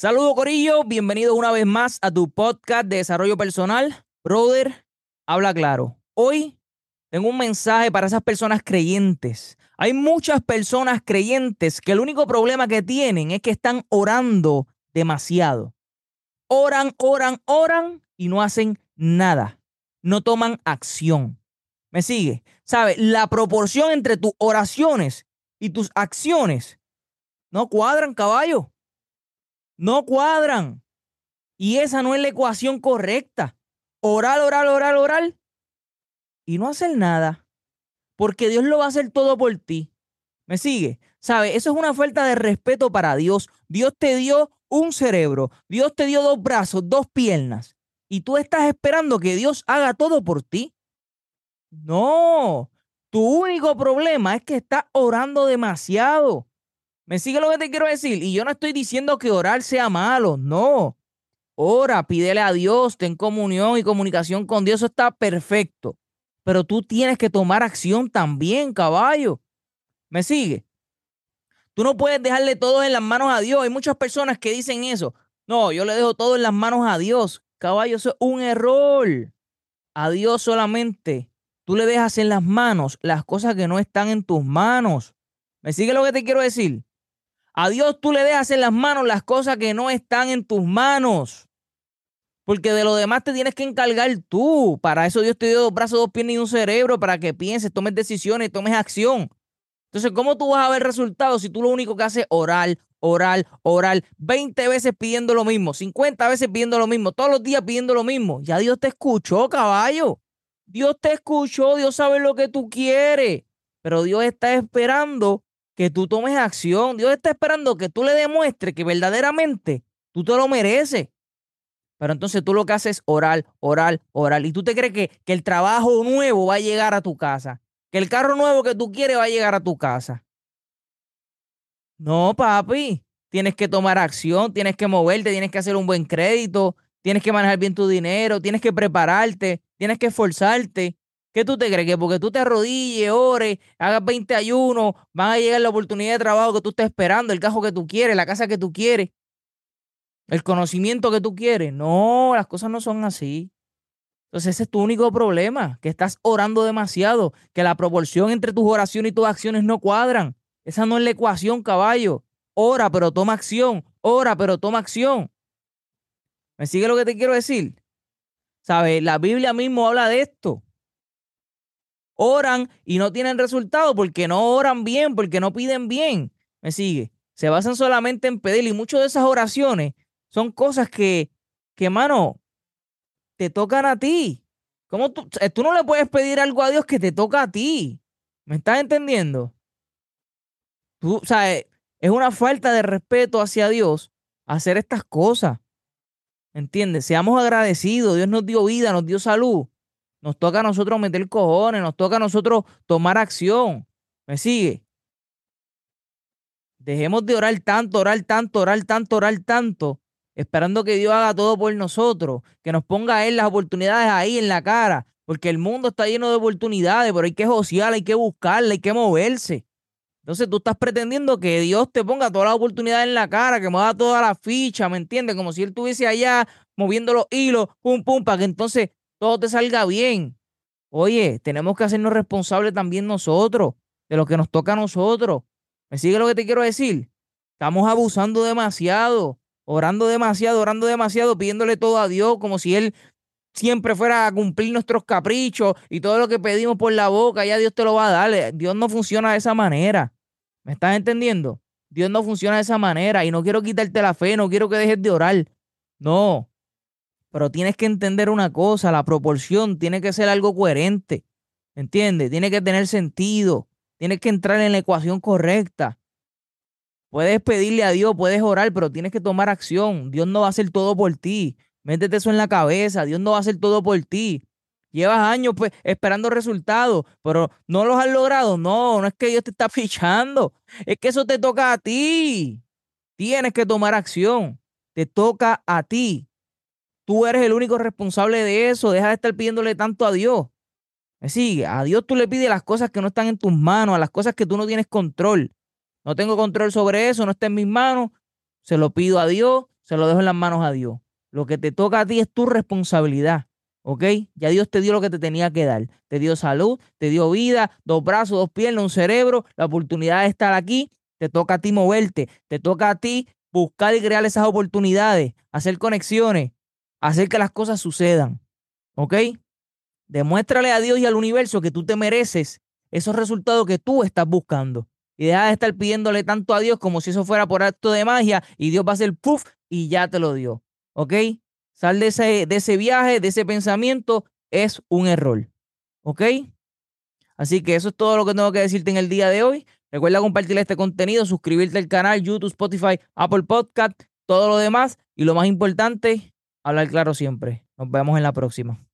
Saludos Corillo, bienvenidos una vez más a tu podcast de desarrollo personal. Brother, habla claro. Hoy tengo un mensaje para esas personas creyentes. Hay muchas personas creyentes que el único problema que tienen es que están orando demasiado. Oran, oran, oran y no hacen nada. No toman acción. ¿Me sigue? ¿Sabe? La proporción entre tus oraciones y tus acciones no cuadran, caballo. No cuadran. Y esa no es la ecuación correcta. Orar, orar, orar, orar y no hacer nada. Porque Dios lo va a hacer todo por ti. ¿Me sigue? ¿Sabe? Eso es una falta de respeto para Dios. Dios te dio un cerebro. Dios te dio dos brazos, dos piernas. Y tú estás esperando que Dios haga todo por ti. No. Tu único problema es que estás orando demasiado. ¿Me sigue lo que te quiero decir? Y yo no estoy diciendo que orar sea malo, no. Ora, pídele a Dios, ten comunión y comunicación con Dios, eso está perfecto. Pero tú tienes que tomar acción también, caballo. ¿Me sigue? Tú no puedes dejarle todo en las manos a Dios. Hay muchas personas que dicen eso. No, yo le dejo todo en las manos a Dios. Caballo, eso es un error. A Dios solamente. Tú le dejas en las manos las cosas que no están en tus manos. ¿Me sigue lo que te quiero decir? A Dios tú le dejas en las manos las cosas que no están en tus manos. Porque de lo demás te tienes que encargar tú. Para eso Dios te dio dos brazos, dos piernas y un cerebro para que pienses, tomes decisiones, tomes acción. Entonces, ¿cómo tú vas a ver resultados si tú lo único que haces es orar, orar, orar, 20 veces pidiendo lo mismo, 50 veces pidiendo lo mismo, todos los días pidiendo lo mismo? Ya Dios te escuchó, caballo. Dios te escuchó, Dios sabe lo que tú quieres, pero Dios está esperando que tú tomes acción. Dios está esperando que tú le demuestres que verdaderamente tú te lo mereces. Pero entonces tú lo que haces es orar, orar, orar. Y tú te crees que, que el trabajo nuevo va a llegar a tu casa. Que el carro nuevo que tú quieres va a llegar a tu casa. No, papi. Tienes que tomar acción, tienes que moverte, tienes que hacer un buen crédito, tienes que manejar bien tu dinero, tienes que prepararte, tienes que esforzarte. ¿Qué tú te crees? Que porque tú te arrodilles, ores, hagas 20 ayunos, van a llegar la oportunidad de trabajo que tú estás esperando, el cajo que tú quieres, la casa que tú quieres, el conocimiento que tú quieres. No, las cosas no son así. Entonces ese es tu único problema, que estás orando demasiado, que la proporción entre tus oraciones y tus acciones no cuadran. Esa no es la ecuación, caballo. Ora, pero toma acción. Ora, pero toma acción. ¿Me sigue lo que te quiero decir? ¿Sabes? La Biblia mismo habla de esto oran y no tienen resultado porque no oran bien, porque no piden bien. ¿Me sigue? Se basan solamente en pedir y muchas de esas oraciones son cosas que, que, mano, te tocan a ti. ¿Cómo tú, tú no le puedes pedir algo a Dios que te toca a ti? ¿Me estás entendiendo? Tú, sabes, es una falta de respeto hacia Dios hacer estas cosas. ¿Entiendes? Seamos agradecidos. Dios nos dio vida, nos dio salud. Nos toca a nosotros meter cojones, nos toca a nosotros tomar acción. ¿Me sigue? Dejemos de orar tanto, orar tanto, orar tanto, orar tanto, esperando que Dios haga todo por nosotros, que nos ponga a Él las oportunidades ahí en la cara, porque el mundo está lleno de oportunidades, pero hay que josear, hay que buscarla, hay que moverse. Entonces tú estás pretendiendo que Dios te ponga todas las oportunidades en la cara, que mueva toda la ficha, ¿me entiendes? Como si Él estuviese allá moviendo los hilos, pum, pum, para que entonces todo te salga bien. Oye, tenemos que hacernos responsables también nosotros de lo que nos toca a nosotros. ¿Me sigue lo que te quiero decir? Estamos abusando demasiado, orando demasiado, orando demasiado, pidiéndole todo a Dios como si Él siempre fuera a cumplir nuestros caprichos y todo lo que pedimos por la boca, ya Dios te lo va a dar. Dios no funciona de esa manera. ¿Me estás entendiendo? Dios no funciona de esa manera y no quiero quitarte la fe, no quiero que dejes de orar. No, pero tienes que entender una cosa, la proporción tiene que ser algo coherente, ¿entiendes? Tiene que tener sentido, tienes que entrar en la ecuación correcta. Puedes pedirle a Dios, puedes orar, pero tienes que tomar acción. Dios no va a hacer todo por ti. Métete eso en la cabeza, Dios no va a hacer todo por ti. Llevas años pues, esperando resultados, pero no los has logrado. No, no es que Dios te está fichando, es que eso te toca a ti. Tienes que tomar acción, te toca a ti. Tú eres el único responsable de eso. Deja de estar pidiéndole tanto a Dios. Me sigue. A Dios tú le pides las cosas que no están en tus manos, a las cosas que tú no tienes control. No tengo control sobre eso, no está en mis manos. Se lo pido a Dios, se lo dejo en las manos a Dios. Lo que te toca a ti es tu responsabilidad. ¿Ok? Ya Dios te dio lo que te tenía que dar. Te dio salud, te dio vida, dos brazos, dos piernas, un cerebro, la oportunidad de estar aquí. Te toca a ti moverte. Te toca a ti buscar y crear esas oportunidades, hacer conexiones, hacer que las cosas sucedan. ¿Ok? Demuéstrale a Dios y al universo que tú te mereces esos resultados que tú estás buscando. Y deja de estar pidiéndole tanto a Dios como si eso fuera por acto de magia y Dios va a hacer puff y ya te lo dio. ¿Ok? Sal de ese, de ese viaje, de ese pensamiento, es un error. ¿Ok? Así que eso es todo lo que tengo que decirte en el día de hoy. Recuerda compartir este contenido, suscribirte al canal, YouTube, Spotify, Apple Podcast, todo lo demás. Y lo más importante, hablar claro siempre. Nos vemos en la próxima.